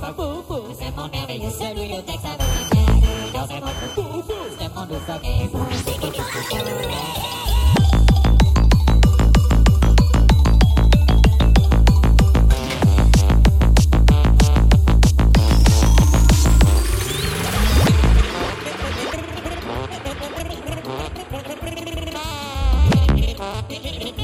Dans un monde boufou. C'est mon de sommeil. Sex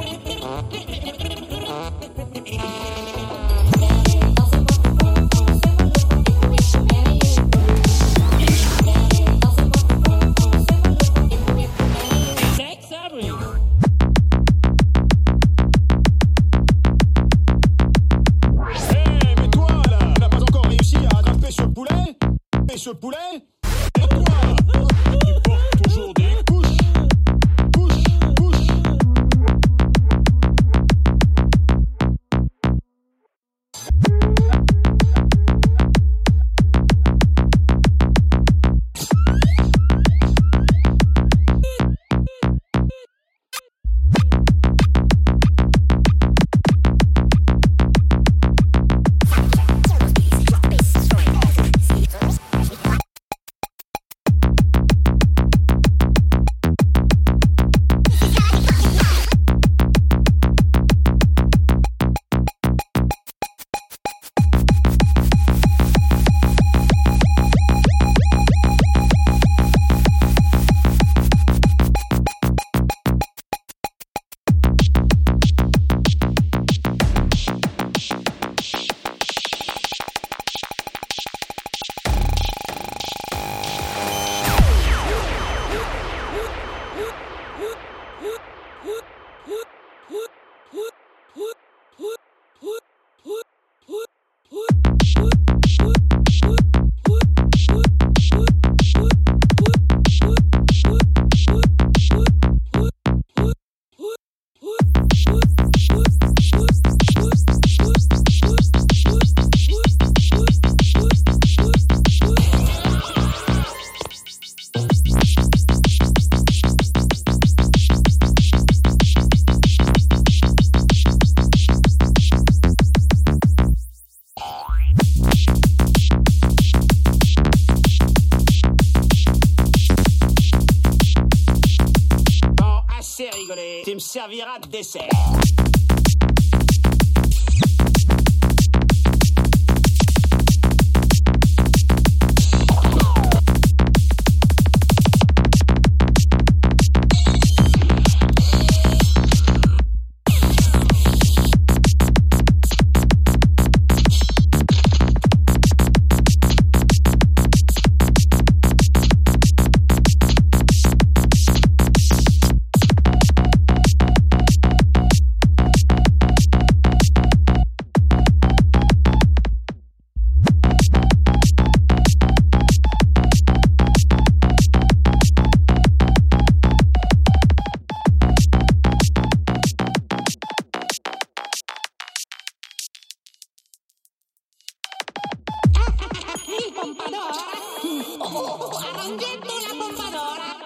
ce poulet. Et toi Tu portes toujours des servira de dessert. pompadora. Oh, oh, oh, la pompadora.